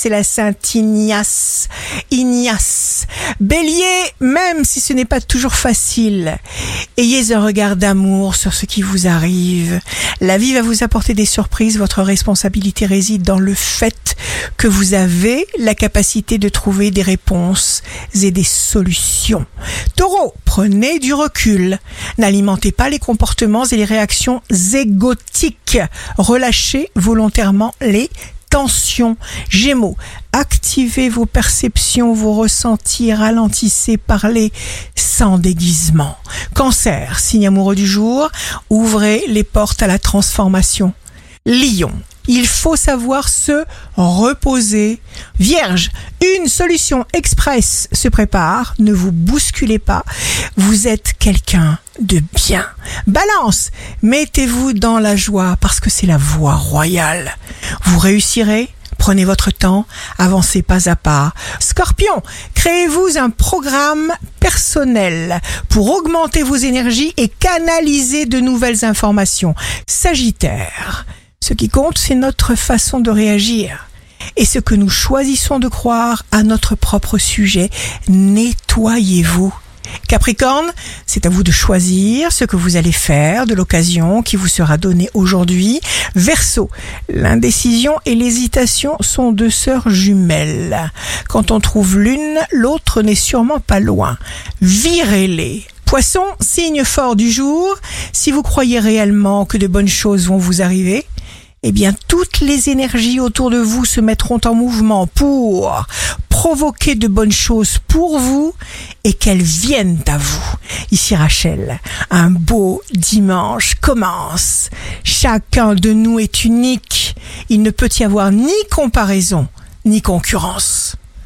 c'est la Sainte Ignace. Ignace. Bélier, même si ce n'est pas toujours facile, ayez un regard d'amour sur ce qui vous arrive. La vie va vous apporter des surprises. Votre responsabilité réside dans le fait que vous avez la capacité de trouver des réponses et des solutions. Taureau, prenez du recul. N'alimentez pas les comportements et les réactions égotiques. Relâchez volontairement les tensions. Gémeaux, activez vos perceptions, vos ressentis, ralentissez, parlez sans déguisement. Cancer, signe amoureux du jour, ouvrez les portes à la transformation. Lion, il faut savoir se reposer. Vierge, une solution express se prépare. Ne vous bousculez pas. Vous êtes quelqu'un de bien. Balance, mettez-vous dans la joie parce que c'est la voie royale. Vous réussirez. Prenez votre temps, avancez pas à pas. Scorpion, créez-vous un programme personnel pour augmenter vos énergies et canaliser de nouvelles informations. Sagittaire, ce qui compte, c'est notre façon de réagir et ce que nous choisissons de croire à notre propre sujet. Nettoyez-vous. Capricorne, c'est à vous de choisir ce que vous allez faire de l'occasion qui vous sera donnée aujourd'hui. Verseau, l'indécision et l'hésitation sont deux sœurs jumelles. Quand on trouve l'une, l'autre n'est sûrement pas loin. Virez-les. Poisson, signe fort du jour, si vous croyez réellement que de bonnes choses vont vous arriver, eh bien toutes les énergies autour de vous se mettront en mouvement pour provoquer de bonnes choses pour vous et qu'elles viennent à vous. Ici Rachel, un beau dimanche commence. Chacun de nous est unique. Il ne peut y avoir ni comparaison ni concurrence.